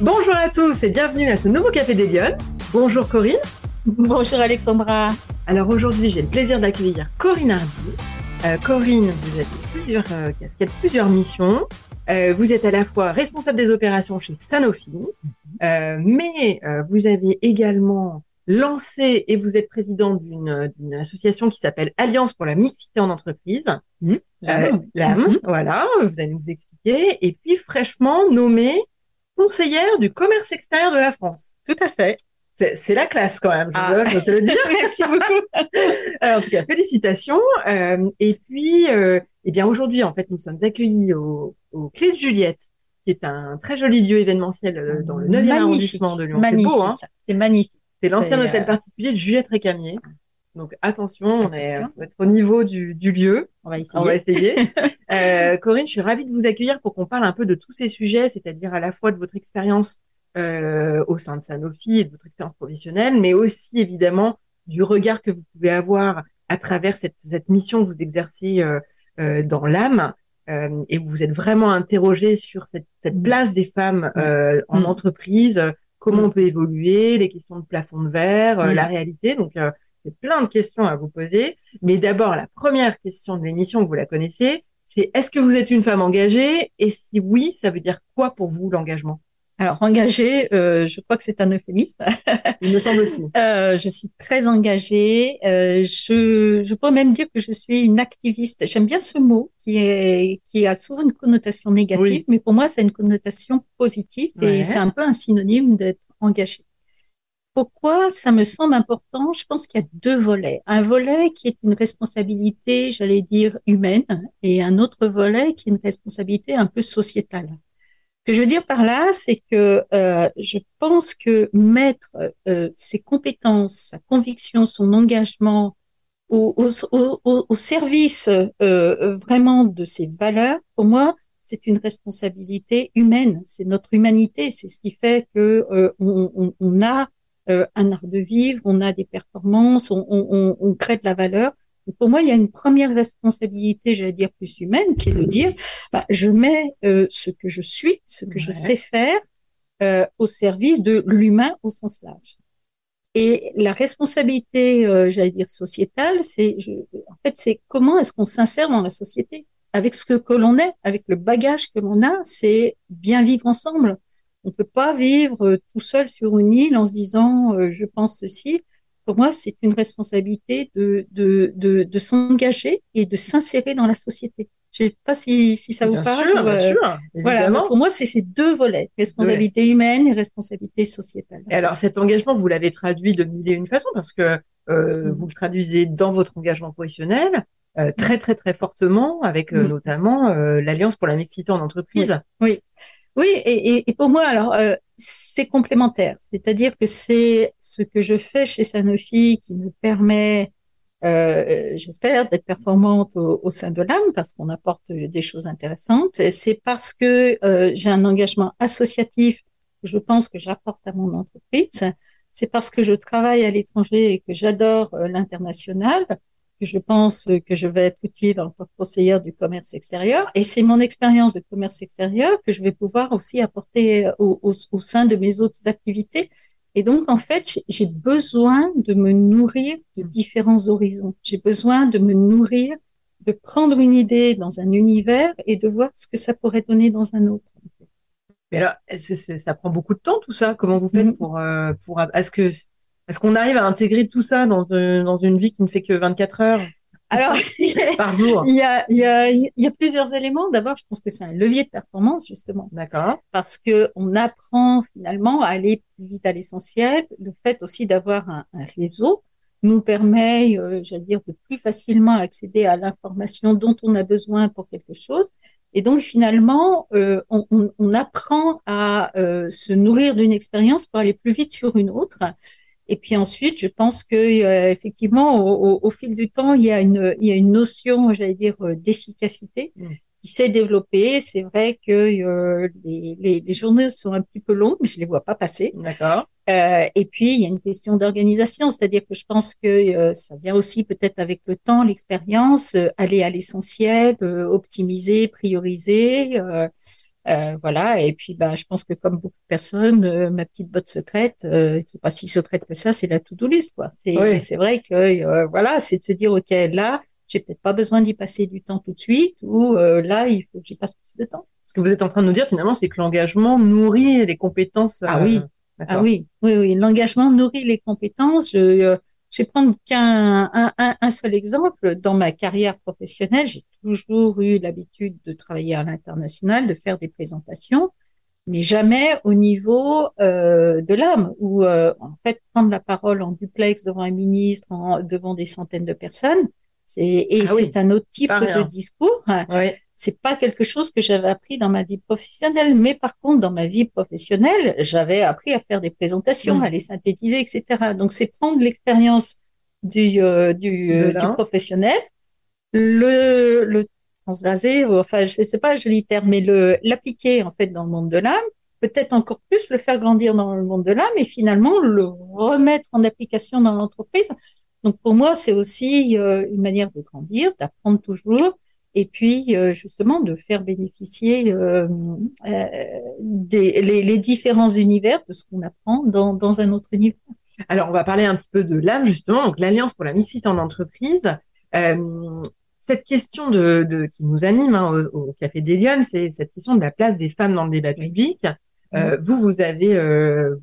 Bonjour à tous et bienvenue à ce nouveau Café des Lyonnes. Bonjour Corinne. Bonjour Alexandra. Alors aujourd'hui, j'ai le plaisir d'accueillir Corinne Hardy. Euh, Corinne, vous avez plusieurs euh, casquettes, plusieurs missions. Euh, vous êtes à la fois responsable des opérations chez Sanofi, euh, mais euh, vous avez également lancé et vous êtes président d'une association qui s'appelle Alliance pour la mixité en entreprise. Mmh. Euh, l'âme, Mhm. voilà, vous allez nous expliquer. Et puis fraîchement nommée conseillère du commerce extérieur de la France. Tout à fait. C'est la classe quand même, je, Ah. sais le dire. Merci beaucoup. Euh, en tout cas, félicitations. Euh, et puis, euh, eh bien, aujourd'hui, en fait, nous sommes accueillis au, au Clé de Juliette, qui est un très joli lieu événementiel dans le 9e Magnifique. arrondissement de Lyon. C'est Magnifique. beau, hein C'est magnifique. C'est l'ancien hôtel particulier de Juliette Récamier. Donc, attention, on est, être au niveau du, du lieu. On va essayer. On va essayer. Euh, Corinne, je suis ravie de vous accueillir pour qu'on parle un peu de tous ces sujets, c'est-à-dire à la fois de votre expérience euh, au sein de Sanofi et de votre expérience professionnelle, mais aussi évidemment du regard que vous pouvez avoir à travers cette, cette mission que vous exercez euh, euh, dans l'âme euh, et où vous êtes vraiment interrogé sur cette, cette Mm. place des femmes euh, en Mm. entreprise, comment Mm. on peut évoluer, les questions de plafond de verre, euh, Mm. la réalité. Donc, euh, j'ai plein de questions à vous poser. Mais d'abord, la première question de l'émission, vous la connaissez, c'est est-ce que vous êtes une femme engagée? Et si oui, ça veut dire quoi pour vous l'engagement? Alors, engagée, euh, je crois que c'est un euphémisme. Il me semble aussi. Euh, je suis très engagée. Euh, je, je pourrais même dire que je suis une activiste. J'aime bien ce mot qui est qui a souvent une connotation négative, Oui. mais pour moi, c'est une connotation positive Ouais. et c'est un peu un synonyme d'être engagé. Pourquoi ça me semble important? Je pense qu'il y a deux volets. Un volet qui est une responsabilité, j'allais dire, humaine, et un autre volet qui est une responsabilité un peu sociétale. Ce que je veux dire par là, c'est que euh, je pense que mettre euh, ses compétences, sa conviction, son engagement au, au, au, au- service euh, vraiment de ses valeurs, pour moi, c'est une responsabilité humaine. C'est notre humanité. C'est ce qui fait que euh, on, on, on a un art de vivre, on a des performances, on, on, on- on crée de la valeur. Donc, pour moi, il y a une première responsabilité, j'allais dire plus humaine, qui est de dire, bah, je mets euh, ce que je suis, ce que je sais faire, euh, au service de l'humain au sens large. Et la responsabilité, euh, j'allais dire sociétale, c'est, en fait, c'est comment est-ce qu'on s'insère dans la société? Avec ce que l'on est, avec le bagage que l'on a, c'est bien vivre ensemble. On peut pas vivre euh, tout seul sur une île en se disant euh, je pense ceci. Pour moi, c'est une responsabilité de de de, de s'engager et de s'insérer dans la société. Je sais pas si si ça bien vous parle. sûr, bien euh, sûr, voilà, pour moi, c'est ces deux volets, responsabilité humaine et responsabilité sociétale. Et alors, cet engagement, vous l'avez traduit de mille et une façons parce que euh, Mm. vous le traduisez dans votre engagement professionnel euh, très, très, très fortement avec euh, Mm. notamment euh, l'Alliance pour la mixité en entreprise. Oui, et, et, et pour moi, alors, euh, c'est complémentaire. C'est-à-dire que c'est ce que je fais chez Sanofi qui me permet, euh, j'espère, d'être performante au, sein de l'âme parce qu'on apporte des choses intéressantes. C'est parce que euh, j'ai un engagement associatif que je pense que j'apporte à mon entreprise. C'est parce que je travaille à l'étranger et que j'adore euh, l'international que je pense que je vais être utile en tant que conseillère du commerce extérieur. Et c'est mon expérience de commerce extérieur que je vais pouvoir aussi apporter euh, au, au, au sein de mes autres activités. Et donc, en fait, j'ai- besoin de me nourrir de différents horizons. J'ai besoin de me nourrir, de prendre une idée dans un univers et de voir ce que ça pourrait donner dans un autre. Mais alors, c'est- c'est- ça prend beaucoup de temps tout ça. Comment vous faites Mhm. pour euh, pour est-ce que est-ce qu'on arrive à intégrer tout ça dans euh, dans une vie qui ne fait que 24 heures Alors, par jour? il y a, il y a, il y a plusieurs éléments. D'abord, je pense que c'est un levier de performance, justement. D'accord. parce que on apprend finalement à aller plus vite à l'essentiel. Le fait aussi d'avoir un, un réseau nous permet, euh, j'allais dire, de plus facilement accéder à l'information dont on a besoin pour quelque chose. Et donc finalement, euh, on, on- on apprend à euh, se nourrir d'une expérience pour aller plus vite sur une autre. Et puis ensuite, je pense que euh, effectivement, au, au- au fil du temps, il y a une, il y a une notion, j'allais dire, euh, d'efficacité Mm. qui s'est développée. C'est vrai que euh, les, les, les journées sont un petit peu longues, mais je les vois pas passer. D'accord. Euh, et puis, il y a une question d'organisation, c'est-à-dire que je pense que euh, ça vient aussi peut-être avec le temps, l'expérience, euh, aller à l'essentiel, euh, optimiser, prioriser. Euh, Euh, voilà. Et puis, bah, je pense que comme beaucoup de personnes, euh, ma petite botte secrète, euh, qui n'est pas si secrète que ça, c'est la to-do list, quoi. C'est, c'est vrai que, euh, voilà, c'est de se dire, OK, là, j'ai peut-être pas besoin d'y passer du temps tout de suite, ou là, il faut que j'y passe plus de temps. Ce que vous êtes en train de nous dire, finalement, c'est que l'engagement nourrit les compétences. Ah oui. Ah oui, oui, oui. L'engagement nourrit les compétences. Je, je vais prendre qu'un un, un, seul exemple. Dans ma carrière professionnelle, j'ai toujours eu l'habitude de travailler à l'international, de faire des présentations, mais jamais au niveau euh, de l'âme, où euh, en fait prendre la parole en duplex devant un ministre, en, devant des centaines de personnes, c'est et ah c'est un autre type de discours. Oui c'est pas quelque chose que j'avais appris dans ma vie professionnelle, mais par contre, dans ma vie professionnelle, j'avais appris à faire des présentations, mm. à les synthétiser, etc. Donc, c'est prendre l'expérience du, euh, du, euh, du, professionnel, le, le transvaser, enfin, je sais pas, joli terme, mais le, l'appliquer, en fait, dans le monde de l'âme, peut-être encore plus le faire grandir dans le monde de l'âme et finalement le remettre en application dans l'entreprise. Donc, pour moi, c'est aussi euh, une manière de grandir, d'apprendre toujours, et puis euh, justement de faire bénéficier euh, euh, des, les, les, différents univers de ce qu'on apprend dans, dans, un autre univers. Alors on va parler un petit peu de l'âme justement, donc l'Alliance pour la mixité en entreprise. cette question de, de, qui nous anime hein, au, Café des Lyonnes, c'est cette question de la place des femmes dans le débat public. vous, vous avez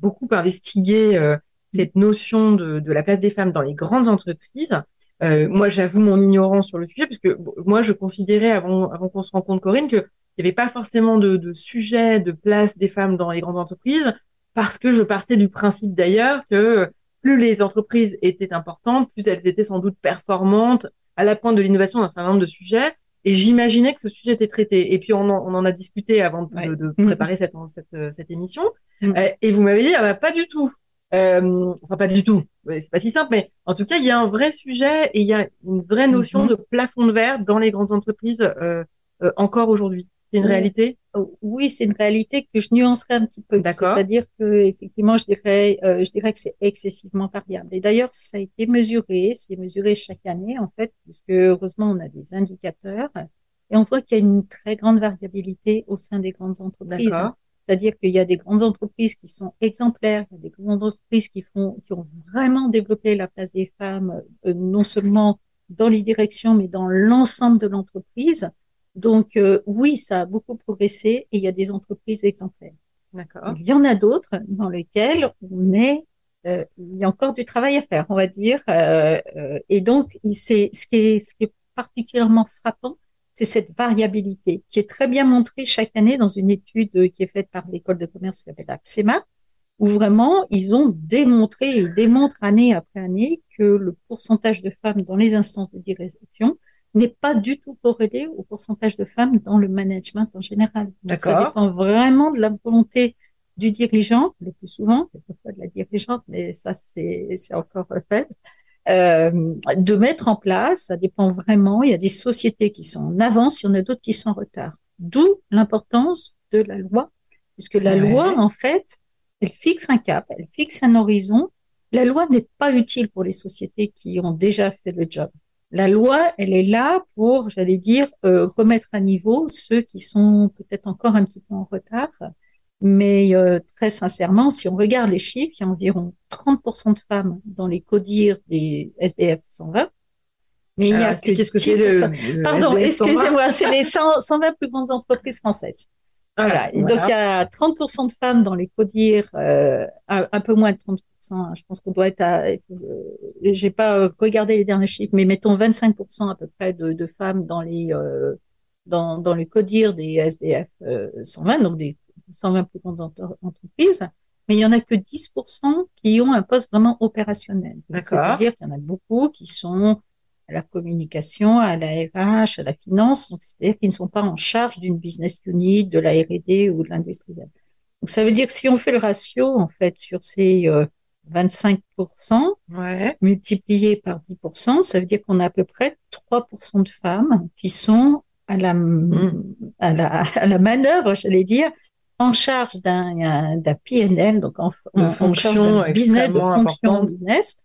beaucoup investigué cette notion de, de la place des femmes dans les grandes entreprises. Euh, moi, j'avoue mon ignorance sur le sujet, parce que moi, je considérais avant, avant qu'on se rencontre, Corinne, qu'il n'y avait pas forcément de, de sujet de place des femmes dans les grandes entreprises, parce que je partais du principe d'ailleurs que plus les entreprises étaient importantes, plus elles étaient sans doute performantes à la pointe de l'innovation d'un certain nombre de sujets. Et j'imaginais que ce sujet était traité. Et puis on en, on en a discuté avant de, de mmh. préparer cette, cette, cette émission. Mmh. Euh, et vous m'avez dit, ah bah, pas du tout. Euh, enfin, pas du tout. C'est pas si simple, mais en tout cas, il y a un vrai sujet et il y a une vraie notion mhm. de plafond de verre dans les grandes entreprises euh, euh, encore aujourd'hui. C'est une réalité? Oh, Oui, c'est une réalité que je nuancerai un petit peu. D'accord. C'est-à-dire que effectivement, je dirais, euh, je dirais que c'est excessivement variable. Et d'ailleurs, ça a été mesuré, c'est mesuré chaque année en fait, puisque heureusement, on a des indicateurs et on voit qu'il y a une très grande variabilité au sein des grandes entreprises. D'accord. C'est-à-dire qu'il y a des grandes entreprises qui sont exemplaires, il y a des grandes entreprises qui font, qui ont vraiment développé la place des femmes, euh, non seulement dans les directions, mais dans l'ensemble de l'entreprise. Donc euh, oui, ça a beaucoup progressé et il y a des entreprises exemplaires. D'accord. Il y en a d'autres dans lesquelles on est, euh, il y a encore du travail à faire, on va dire. et donc, c'est ce qui est, ce qui est particulièrement frappant, c'est cette variabilité qui est très bien montrée chaque année dans une étude qui est faite par l'école de commerce qui s'appelle AXEMA, où vraiment ils ont démontré et démontrent année après année que le pourcentage de femmes dans les instances de direction n'est pas du tout corrélé au pourcentage de femmes dans le management en général. ça dépend vraiment de la volonté du dirigeant, le plus souvent, pas de la dirigeante, mais ça c'est encore fait, euh, de mettre en place. Ça dépend vraiment. Il y a des sociétés qui sont en avance, il y en a d'autres qui sont en retard. D'où l'importance de la loi, puisque la loi, en fait, elle fixe un cap, elle fixe un horizon. La loi n'est pas utile pour les sociétés qui ont déjà fait le job. La loi, elle est là pour, j'allais dire, euh, remettre à niveau ceux qui sont peut-être encore un petit peu en retard mais euh, très sincèrement, si on regarde les chiffres, il y a environ 30% de femmes dans les codires des SBF 120. Mais il y a que qu'est-ce que c'est le, Pardon, excusez-moi, c'est les 120 plus grandes entreprises françaises. Voilà. Donc il y a 30% de femmes dans les codires, euh, un, peu moins de 30%. Hein. Je pense qu'on doit être à. Euh, J'ai pas regardé les derniers chiffres, mais mettons 25% à peu près de, de femmes dans les euh, dans, dans les codires des SBF 120, donc des 120 plus grandes entreprises, mais il y en a que 10% qui ont un poste vraiment opérationnel. C'est-à-dire qu'il y en a beaucoup qui sont à la communication, à la RH, à la finance, c'est-à-dire qu'ils ne sont pas en charge d'une business unit, de la R&D ou de l'industrie. Donc ça veut dire que si on fait le ratio en fait sur ces 25% euh, multiplié par 10%, ça veut dire qu'on a à peu près 3% de femmes qui sont à la, mmh. à la, à la manœuvre, j'allais dire, en charge d'un d'un PNL, donc en, en fonction business, de fonction business,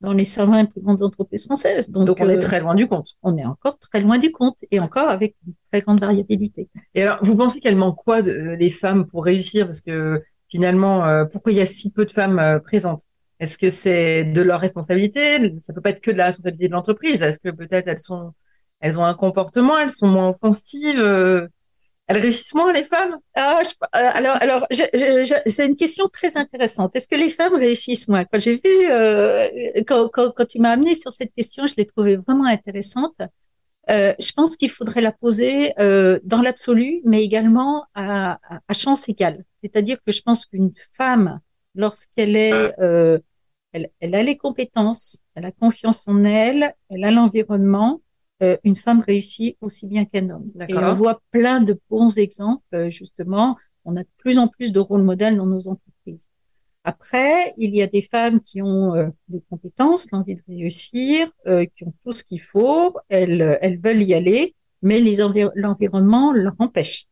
dans les 120 plus grandes entreprises françaises. Donc, on est euh, très loin du compte. On est encore très loin du compte et encore avec une très grande variabilité. Et alors, vous pensez qu'elles manquent quoi de, les femmes pour réussir? Parce que finalement, euh, pourquoi il y a si peu de femmes euh, présentes? Est-ce que c'est de leur responsabilité? Ça peut pas être que de la responsabilité de l'entreprise. Est-ce que peut-être elles sont, elles ont un comportement, elles sont moins offensives elles réussissent moins, les femmes? Ah, euh, Alors, alors c'est une question très intéressante. Est-ce que les femmes réussissent? Moins Quand j'ai vu, euh, quand, quand, quand, tu m'as amené sur cette question, je l'ai trouvée vraiment intéressante. Euh, je pense qu'il faudrait la poser euh, dans l'absolu, mais également à, à, chance égale. C'est-à-dire que je pense qu'une femme, lorsqu'elle est, euh, elle, elle a les compétences, elle a confiance en elle, elle a l'environnement, euh, une femme réussit aussi bien qu'un homme. Et on voit plein de bons exemples, euh, justement. On a de plus en plus de rôles modèles dans nos entreprises. Après, il y a des femmes qui ont euh, des compétences, l'envie de réussir, qui ont tout ce qu'il faut, elles, elles veulent y aller, mais l'environnement leur empêche.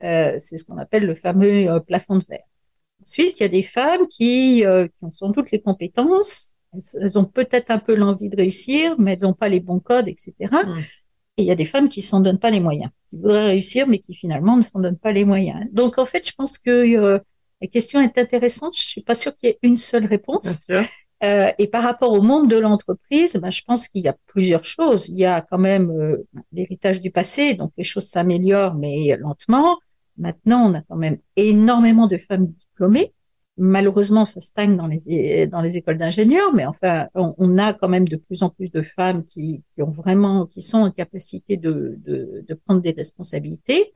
C'est ce qu'on appelle le fameux plafond de verre. Ensuite, il y a des femmes qui, qui ont sans doute les compétences, elles, ont peut-être un peu l'envie de réussir, mais elles n'ont pas les bons codes, etc. Et il y a des femmes qui s'en donnent pas les moyens, qui voudraient réussir, mais qui finalement ne s'en donnent pas les moyens. Donc en fait, je pense que euh, la question est intéressante. Je suis pas sûre qu'il y ait une seule réponse. Euh, et par rapport au monde de l'entreprise, ben, je pense qu'il y a plusieurs choses. Il y a quand même euh, l'héritage du passé, donc les choses s'améliorent, mais lentement. Maintenant, on a quand même énormément de femmes diplômées. Malheureusement, ça stagne dans les dans les écoles d'ingénieurs, mais enfin, on, a quand même de plus en plus de femmes qui, qui ont vraiment, qui sont en capacité de, de, de prendre des responsabilités.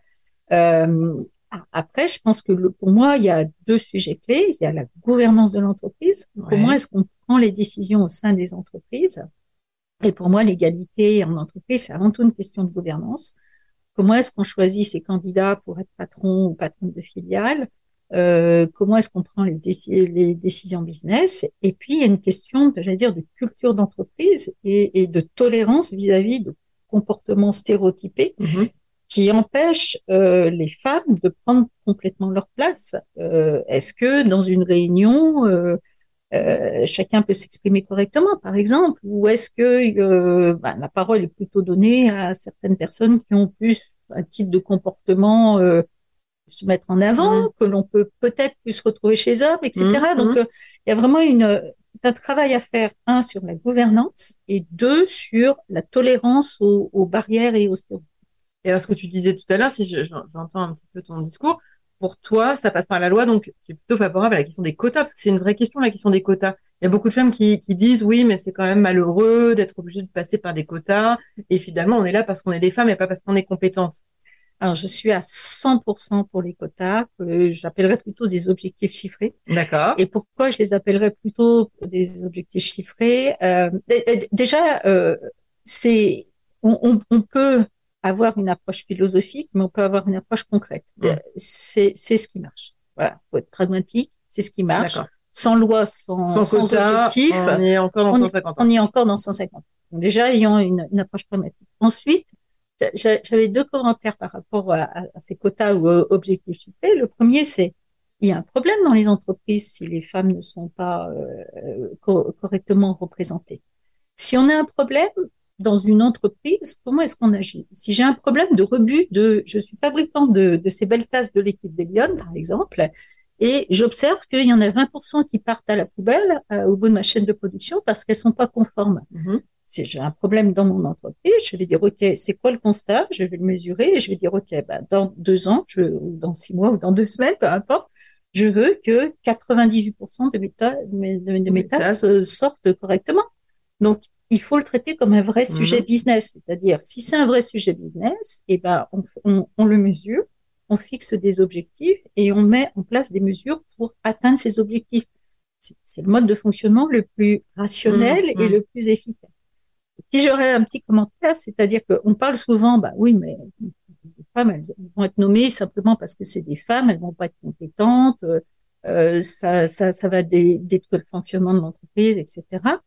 Euh, après, je pense que pour moi, il y a deux sujets clés. Il y a la gouvernance de l'entreprise. Comment est-ce qu'on prend les décisions au sein des entreprises? Et pour moi, l'égalité en entreprise, c'est avant tout une question de gouvernance. Comment est-ce qu'on choisit ses candidats pour être patron ou patron de filiale? Euh, comment est-ce qu'on prend les, les, décisions business? Et puis, il y a une question, j'allais dire, de culture d'entreprise et, et, de tolérance vis-à-vis de comportements stéréotypés mm-hmm. qui empêchent euh, les femmes de prendre complètement leur place. Euh, est-ce que dans une réunion, chacun peut s'exprimer correctement, par exemple, ou est-ce que bah, la parole est plutôt donnée à certaines personnes qui ont plus un type de comportement se mettre en avant, mmh. que l'on peut peut-être plus se retrouver chez eux, etc. Mmh. Donc, mmh. Euh, il y a vraiment une, un travail à faire, un, sur la gouvernance et deux, sur la tolérance aux, barrières et aux stéréotypes. Et alors, ce que tu disais tout à l'heure, si j'entends un petit peu ton discours, pour toi, ça passe par la loi, donc tu es plutôt favorable à la question des quotas, parce que c'est une vraie question, la question des quotas. Il y a beaucoup de femmes qui, qui disent oui, mais c'est quand même malheureux d'être obligé de passer par des quotas, et finalement, on est là parce qu'on est des femmes et pas parce qu'on est compétentes. Alors, je suis à 100% pour les quotas, que j'appellerais plutôt des objectifs chiffrés. D'accord. Et pourquoi je les appellerais plutôt des objectifs chiffrés euh, Déjà, euh, c'est on, on, peut avoir une approche philosophique, mais on peut avoir une approche concrète. Euh, c'est c'est ce qui marche. Voilà, faut être pragmatique, c'est ce qui marche. Sans loi, sans, sans, sans objectif, on est encore dans 150. On, est encore dans 150. Donc déjà, ayant une, une approche pragmatique. Ensuite, j'avais deux commentaires par rapport à, ces quotas ou objectifs chiffrés. Le premier, c'est il y a un problème dans les entreprises si les femmes ne sont pas euh, correctement représentées. Si on a un problème dans une entreprise, comment est-ce qu'on agit? Si j'ai un problème de rebut de, je suis fabricant de, ces belles tasses de l'équipe des Lyon, par exemple, et j'observe qu'il y en a 20% qui partent à la poubelle euh, au bout de ma chaîne de production parce qu'elles sont pas conformes. Mm-hmm si j'ai un problème dans mon entreprise, je vais dire, OK, c'est quoi le constat? Je vais le mesurer et je vais dire, OK, bah, dans deux ans, je, ou dans six mois ou dans deux semaines, peu importe, je veux que 98% de mes, de, mes, tasses euh, sortent correctement. Donc, il faut le traiter comme un vrai mhm. sujet business. C'est-à-dire, si c'est un vrai sujet business, eh ben, on, on, on, le mesure, on fixe des objectifs et on met en place des mesures pour atteindre ces objectifs. C'est le mode de fonctionnement le plus rationnel mhm. et le plus efficace. Si j'aurais un petit commentaire, c'est-à-dire qu'on parle souvent, bah oui, mais les femmes, elles vont être nommées simplement parce que c'est des femmes, elles vont pas être compétentes, euh, ça, ça, ça va détruire le fonctionnement de l'entreprise, etc.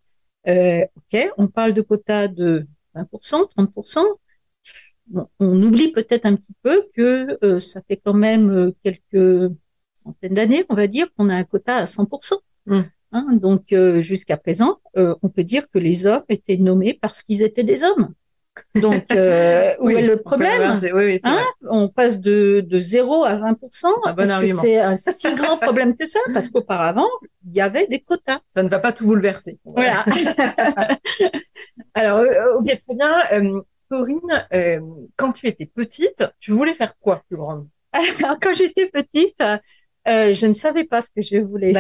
Euh, ok, on parle de quotas de 20%, 30%. on oublie peut-être un petit peu que euh, ça fait quand même euh, quelques centaines d'années, on va dire, qu'on a un quota à 100%. Hein. Donc jusqu'à présent, on peut dire que les hommes étaient nommés parce qu'ils étaient des hommes. Donc, euh, où est le problème hein On passe de, de 0 à 20 Est-ce que c'est un si grand problème que ça Parce qu'auparavant, il y avait des quotas. Ça ne va pas tout bouleverser. Voilà. Alors, euh, ok, très bien. Euh, Corinne, euh, quand tu étais petite, tu voulais faire quoi plus grande? Alors, quand j'étais petite, euh, je ne savais pas ce que je voulais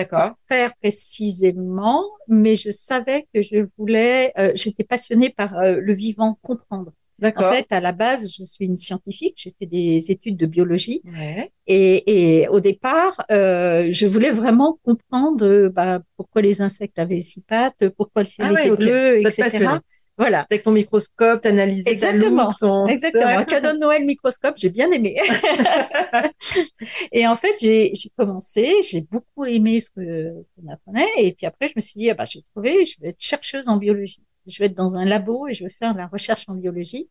faire précisément, mais je savais que je voulais. Euh, J'étais passionnée par euh, le vivant, comprendre. En fait, à la base, je suis une scientifique. J'ai fait des études de biologie, ouais. et, et, au départ, euh, je voulais vraiment comprendre bah, pourquoi les insectes avaient six pattes, pourquoi le ciel ah était bleu, etc. Voilà. Avec ton microscope, t'analyses Exactement. ton... Exactement. Cadeau de Noël microscope, j'ai bien aimé. et en fait, j'ai commencé, j'ai beaucoup aimé ce qu'on apprenait. Et puis après, je me suis dit, ah bah, j'ai trouvé, je vais être chercheuse en biologie. Je vais être dans un labo et je vais faire la recherche en biologie.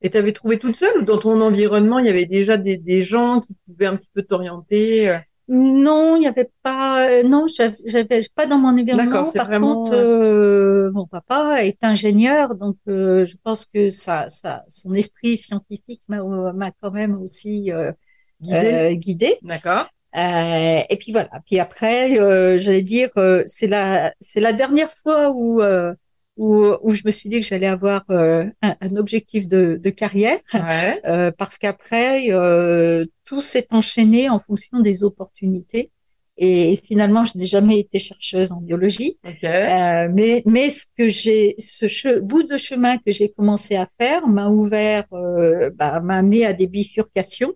Et tu avais trouvé toute seule ou dans ton environnement, il y avait déjà des, des gens qui pouvaient un petit peu t'orienter euh? Non, il n'y avait pas. Euh, non, j'avais pas dans mon environnement. Par vraiment... contre, euh, mon papa est ingénieur, donc euh, je pense que ça, ça, son esprit scientifique m'a quand même aussi guidé. guidé. D'accord. et puis voilà. Puis après, j'allais dire, c'est la, c'est la dernière fois où où, où je me suis dit que j'allais avoir euh, un, un, objectif de, de carrière, ouais. euh, parce qu'après, euh, tout s'est enchaîné en fonction des opportunités. Et finalement, je n'ai jamais été chercheuse en biologie, okay. Euh, mais mais ce que j'ai, ce bout de chemin que j'ai commencé à faire m'a ouvert, euh, bah, m'a amené à des bifurcations.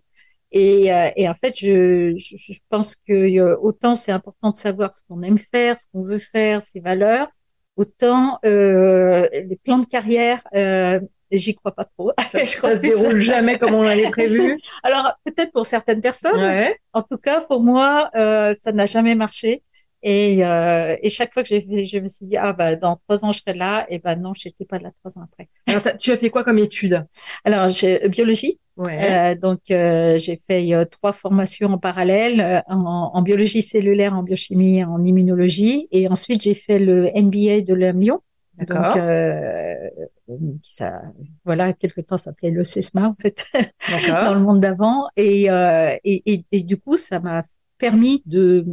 Et, et, en fait, je, je, je pense que autant c'est important de savoir ce qu'on aime faire, ce qu'on veut faire, ses valeurs, Autant euh, les plans de carrière, euh, j'y crois pas trop. Ça, je crois se déroule jamais comme on l'avait prévu. Alors peut-être pour certaines personnes. Ouais. En tout cas, pour moi, euh, ça n'a jamais marché. Et, euh, et chaque fois que j'ai je me suis dit ah bah dans trois ans je serai là et ben non j'étais pas là trois ans après. Alors tu as fait quoi comme étude? Alors j'ai biologie. Ouais. Euh, donc euh, j'ai fait euh, trois formations en parallèle en, en, biologie cellulaire, en biochimie, en immunologie et ensuite j'ai fait le MBA de Lyon. Donc qui ça voilà quelque temps s'appelait le CESMA en fait dans le monde d'avant et, et, et, et du coup ça m'a permis de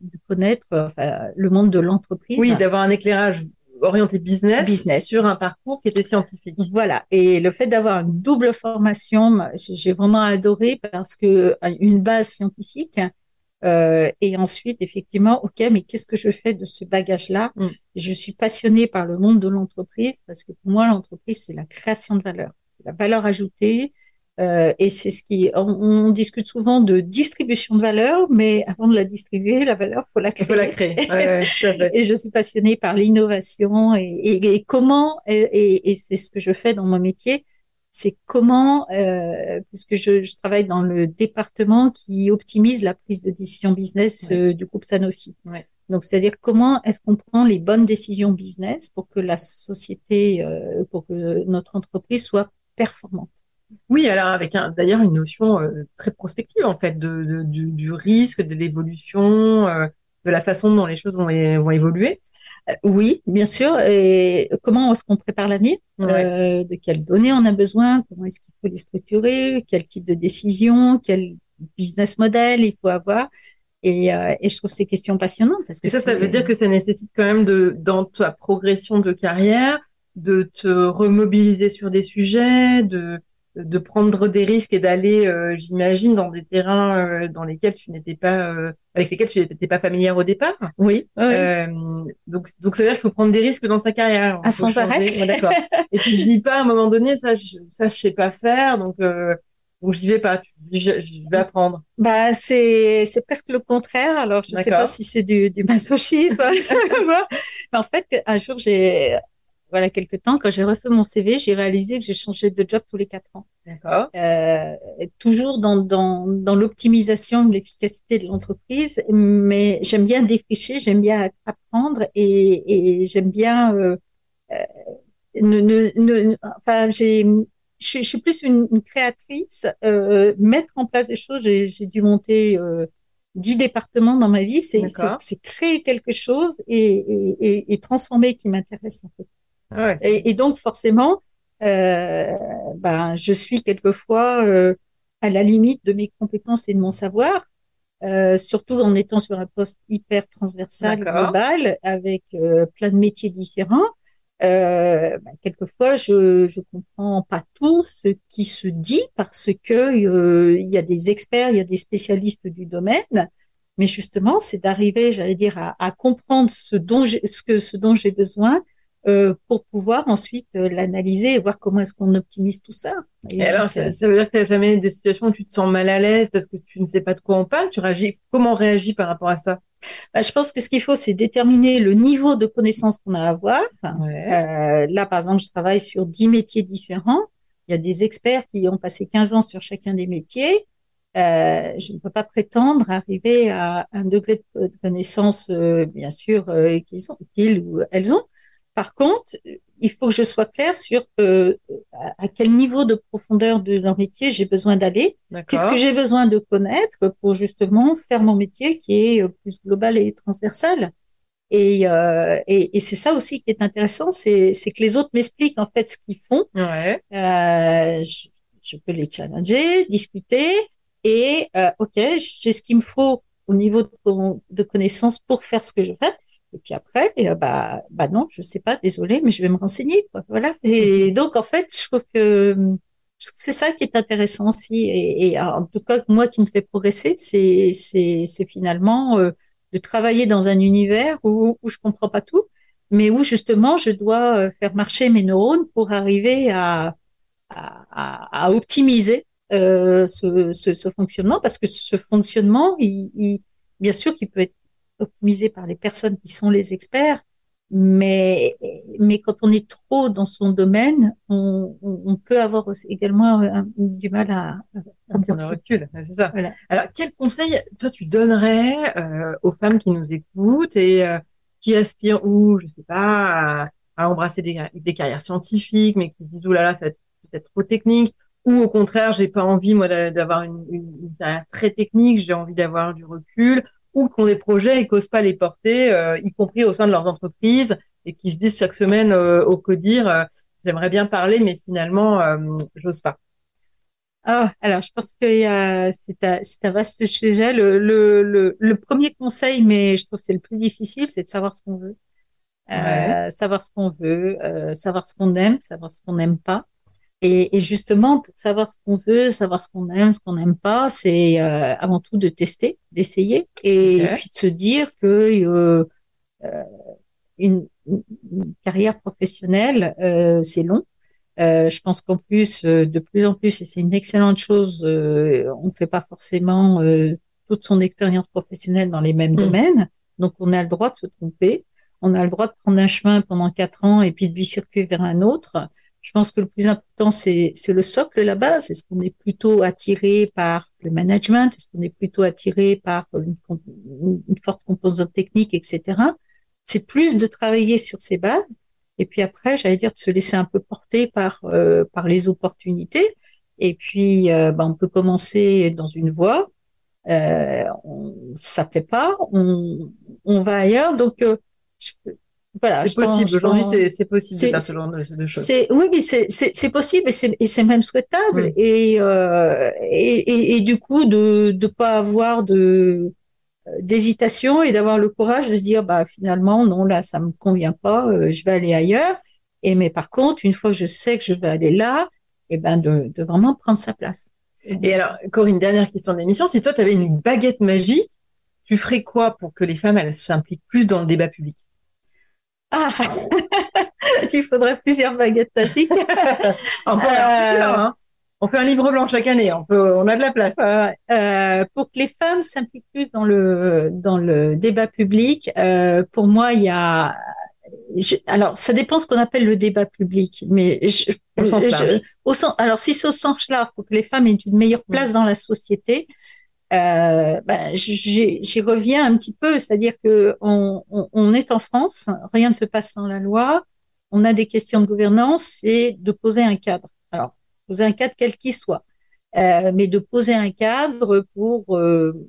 de connaître enfin, le monde de l'entreprise. Oui, d'avoir un éclairage orienté business, business, sur un parcours qui était scientifique. Voilà. Et le fait d'avoir une double formation, j'ai vraiment adoré parce que euh, une base scientifique euh, et ensuite effectivement, ok, mais qu'est-ce que je fais de ce bagage-là mm. Je suis passionnée par le monde de l'entreprise parce que pour moi, l'entreprise c'est la création de valeur, la valeur ajoutée, euh, et c'est ce qui, on, on, discute souvent de distribution de valeur, mais avant de la distribuer, la valeur, faut la créer. Faut la créer. Ouais, ouais, et je suis passionnée par l'innovation et, et, et, comment, et, et c'est ce que je fais dans mon métier, c'est comment, euh, puisque je, je, travaille dans le département qui optimise la prise de décision business euh, du groupe Sanofi. Donc, c'est-à-dire comment est-ce qu'on prend les bonnes décisions business pour que la société, euh, pour que notre entreprise soit performante. Oui, alors avec d'ailleurs une notion euh, très prospective en fait de, de du, du, risque, de l'évolution, euh, de la façon dont les choses vont, vont évoluer. Euh, oui, bien sûr. Et comment est-ce qu'on prépare l'avenir ouais. De quelles données on a besoin? Comment est-ce qu'il faut les structurer? Quel type de décision? Quel business model il faut avoir? Et, et, je trouve ces questions passionnantes parce que et ça, ça veut dire que ça nécessite quand même de dans ta progression de carrière de te remobiliser sur des sujets, de de prendre des risques et d'aller, euh, j'imagine, dans des terrains euh, dans lesquels tu n'étais pas, euh, avec lesquels tu n'étais pas familière au départ. Oui. donc, donc ça veut dire qu'il faut prendre des risques dans sa carrière. À sans arrêt. D'accord. et tu te dis pas à un moment donné, ça, je, ça, je sais pas faire, donc. donc j'y vais pas, je, je, vais apprendre. Bah c'est c'est presque le contraire. Alors je sais pas si c'est du, du masochisme. Mais en fait, un jour j'ai voilà quelques temps, quand j'ai refait mon CV, j'ai réalisé que j'ai changé de job tous les quatre ans. D'accord. Euh, toujours dans dans, dans l'optimisation de l'efficacité de l'entreprise, mais j'aime bien défricher, j'aime bien apprendre et, et j'aime bien euh, euh, ne, ne, ne, enfin j'ai je, suis plus une, une créatrice, euh, mettre en place des choses. J'ai dû monter euh, dix départements dans ma vie. C'est créer quelque chose et, et, et transformer qui m'intéresse en fait. Et, donc forcément, euh, ben je suis quelquefois euh, à la limite de mes compétences et de mon savoir. Euh, surtout en étant sur un poste hyper transversal global avec plein de métiers différents. Ben, quelquefois, je je comprends pas tout ce qui se dit parce que il y a des experts, il y a des spécialistes du domaine, mais justement, c'est d'arriver, j'allais dire, à, à, comprendre ce dont ce que ce dont j'ai besoin euh, pour pouvoir ensuite euh, l'analyser et voir comment est-ce qu'on optimise tout ça. Et, alors, ça, ça, veut dire qu'il n'y a jamais des situations où tu te sens mal à l'aise parce que tu ne sais pas de quoi on parle? Tu réagis comment on réagit par rapport à ça? Bah, Je pense que ce qu'il faut, c'est déterminer le niveau de connaissance qu'on a à avoir. Euh, là, par exemple, je travaille sur dix métiers différents. Il y a des experts qui ont passé 15 ans sur chacun des métiers. Euh, je ne peux pas prétendre arriver à un degré de connaissance, euh, bien sûr, euh, qu'ils ont, qu'ils ou elles ont. Par contre, il faut que je sois claire sur euh, à quel niveau de profondeur de leur métier j'ai besoin d'aller. Qu'est-ce que j'ai besoin de connaître pour justement faire mon métier qui est euh, plus global et transversal? Et, euh, et, et c'est ça aussi qui est intéressant, c'est que les autres m'expliquent en fait ce qu'ils font. Ouais. Euh, je, je, peux les challenger, discuter, et euh, ok, j'ai ce qu'il me faut au niveau de, de connaissances pour faire ce que je fais. Et puis après, euh, bah, bah non, je sais pas, désolé, mais je vais me renseigner, quoi. Voilà. Et donc, en fait, je trouve que, je trouve c'est ça qui est intéressant aussi. Et, et, en tout cas, moi, qui me fait progresser, c'est, c'est, c'est finalement euh, de travailler dans un univers où, où je comprends pas tout, mais où justement, je dois euh, faire marcher mes neurones pour arriver à, à, à, optimiser euh, ce, ce, ce, fonctionnement, parce que ce fonctionnement, il, il bien sûr, qu'il peut être optimisé par les personnes qui sont les experts, mais mais quand on est trop dans son domaine, on, on peut avoir également du mal à, à prendre le recul. C'est ça. Voilà. Alors, quel conseil toi tu donnerais euh, aux femmes qui nous écoutent et euh, qui aspirent ou je sais pas à, à embrasser des, des, carrières scientifiques, mais qui se disent oh là là, ça va être peut-être trop technique, ou au contraire, j'ai pas envie moi d'avoir une, une, une carrière très technique, j'ai envie d'avoir du recul ou qui ont des projets et n'osent pas les porter, euh, y compris au sein de leurs entreprises, et qui se disent chaque semaine euh, au codir, euh, j'aimerais bien parler, mais finalement, j'ose pas. Ah, alors je pense que c'est un, un, vaste sujet. Le, le, le, premier conseil, mais je trouve que c'est le plus difficile, c'est de savoir ce qu'on veut. savoir ce qu'on veut, savoir ce qu'on aime, savoir ce qu'on n'aime pas. Et, et, justement, pour savoir ce qu'on veut, savoir ce qu'on aime, ce qu'on n'aime pas, c'est euh, avant tout de tester, d'essayer, et, puis de se dire que euh, euh, une, une, carrière professionnelle, euh, c'est long. Euh, je pense qu'en plus, de plus en plus, et c'est une excellente chose, on ne fait pas forcément toute son expérience professionnelle dans les mêmes mmh. domaines, donc on a le droit de se tromper, on a le droit de prendre un chemin pendant quatre ans et puis de bifurquer vers un autre. Je pense que le plus important, c'est le socle, la base. Est-ce qu'on est plutôt attiré par le management? Est-ce qu'on est plutôt attiré par une, une, forte composante technique, etc. C'est plus de travailler sur ces bases. Et puis après, j'allais dire de se laisser un peu porter par euh, par les opportunités. Et puis, euh, ben, on peut commencer dans une voie. Euh, on, ça plaît pas, on, on va ailleurs. Donc, euh, je, voilà, c'est possible. Aujourd'hui, c'est possible de faire ce genre de, choses. Oui, c'est possible et c'est même souhaitable. Et, euh, et, et, et, du coup, de ne pas avoir de d'hésitation et d'avoir le courage de se dire, bah finalement, non, là, ça me convient pas, euh, je vais aller ailleurs. Et mais par contre, une fois que je sais que je vais aller là, et eh ben de, de vraiment prendre sa place. Et alors, Corinne, dernière question d'émission. Si toi, tu avais une baguette magique, tu ferais quoi pour que les femmes, elles s'impliquent plus dans le débat public? Ah, il faudrait plusieurs baguettes magiques. on, peut hein. on fait un livre blanc chaque année. On peut, on a de la place. Euh, pour que les femmes s'impliquent plus dans le dans le débat public, euh, pour moi, il y a alors, ça dépend ce qu'on appelle le débat public, mais je, au sens large. au sens, alors si c'est au sens large, pour que les femmes aient une meilleure place dans la société, euh, ben, j'y reviens un petit peu, c'est-à-dire que on, on, on, est en France, rien ne se passe sans la loi, on a des questions de gouvernance et de poser un cadre. Alors, poser un cadre quel qu'il soit, euh, mais de poser un cadre pour euh,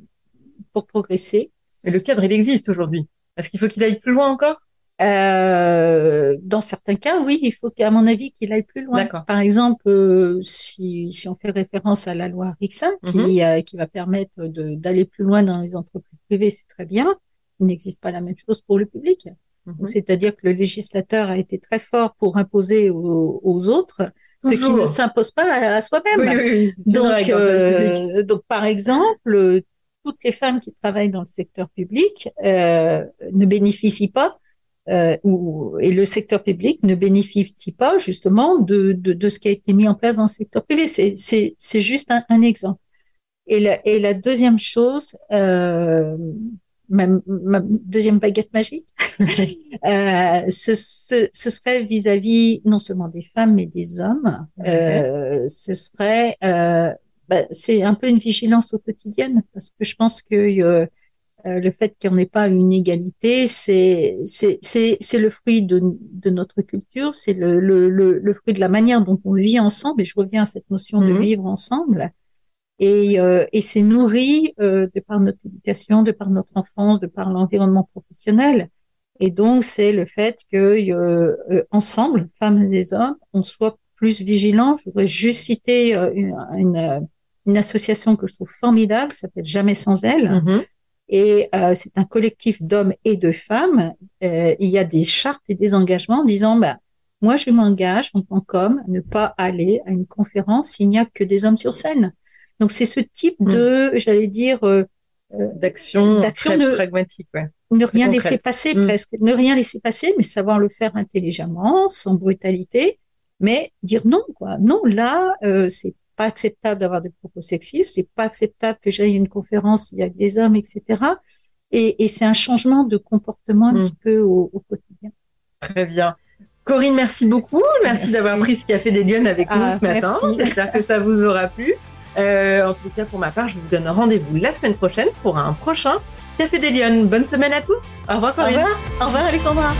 pour progresser. Et le cadre, il existe aujourd'hui. Est-ce qu'il faut qu'il aille plus loin encore? Euh, dans certains cas, oui, il faut qu'à mon avis qu'il aille plus loin. Par exemple, euh, si, si on fait référence à la loi Rixin, qui, mhm. euh, qui va permettre d'aller plus loin dans les entreprises privées, c'est très bien. Il n'existe pas la même chose pour le public. Mhm. C'est-à-dire que le législateur a été très fort pour imposer aux, aux autres ce qui ne s'impose pas à, soi-même. donc, euh, donc, par exemple, toutes les femmes qui travaillent dans le secteur public euh, ne bénéficient pas euh, ou, et le secteur public ne bénéficie pas justement de, de, de, ce qui a été mis en place dans le secteur privé. C'est juste un, un, exemple. Et la, et la deuxième chose, euh, ma, ma, deuxième baguette magique, euh, ce, ce, ce, serait vis-à-vis non seulement des femmes mais des hommes. Euh, ce serait, euh, bah, c'est un peu une vigilance au quotidien parce que je pense que euh, le fait qu'on n'ait pas une égalité, c'est le fruit de, de notre culture, c'est le, le, le, fruit de la manière dont on vit ensemble. Et je reviens à cette notion de mhm. vivre ensemble. Et, euh, et c'est nourri euh, de par notre éducation, de par notre enfance, de par l'environnement professionnel. Et donc c'est le fait que euh, ensemble, femmes et hommes, on soit plus vigilants. Je voudrais juste citer une, une, une association que je trouve formidable, qui s'appelle Jamais sans elle. Mhm. Et euh, c'est un collectif d'hommes et de femmes. Euh, il y a des chartes et des engagements en disant, bah, moi, je m'engage en tant qu'homme à ne pas aller à une conférence s'il n'y a que des hommes sur scène. Donc, c'est ce type hmm. de, j'allais dire, euh, euh d'action, de, pragmatique, ouais. Ne rien laisser passer hmm. presque, ne rien laisser passer, mais savoir le faire intelligemment, sans brutalité, mais dire non, quoi. Non, là, euh, c'est pas acceptable d'avoir des propos sexistes, c'est pas acceptable que j'aille à une conférence, il y a des hommes, etc. Et, et c'est un changement de comportement un hmm. petit peu au, au, quotidien. Très bien. Corinne, merci beaucoup. Merci, d'avoir pris ce café des Lyonnes avec nous ah, ce matin. J'espère que ça vous aura plu. Euh, en tout cas, pour ma part, je vous donne rendez-vous la semaine prochaine pour un prochain Café des Lyonnes. Bonne semaine à tous. Au revoir, Corinne. Au revoir, Au revoir Alexandra.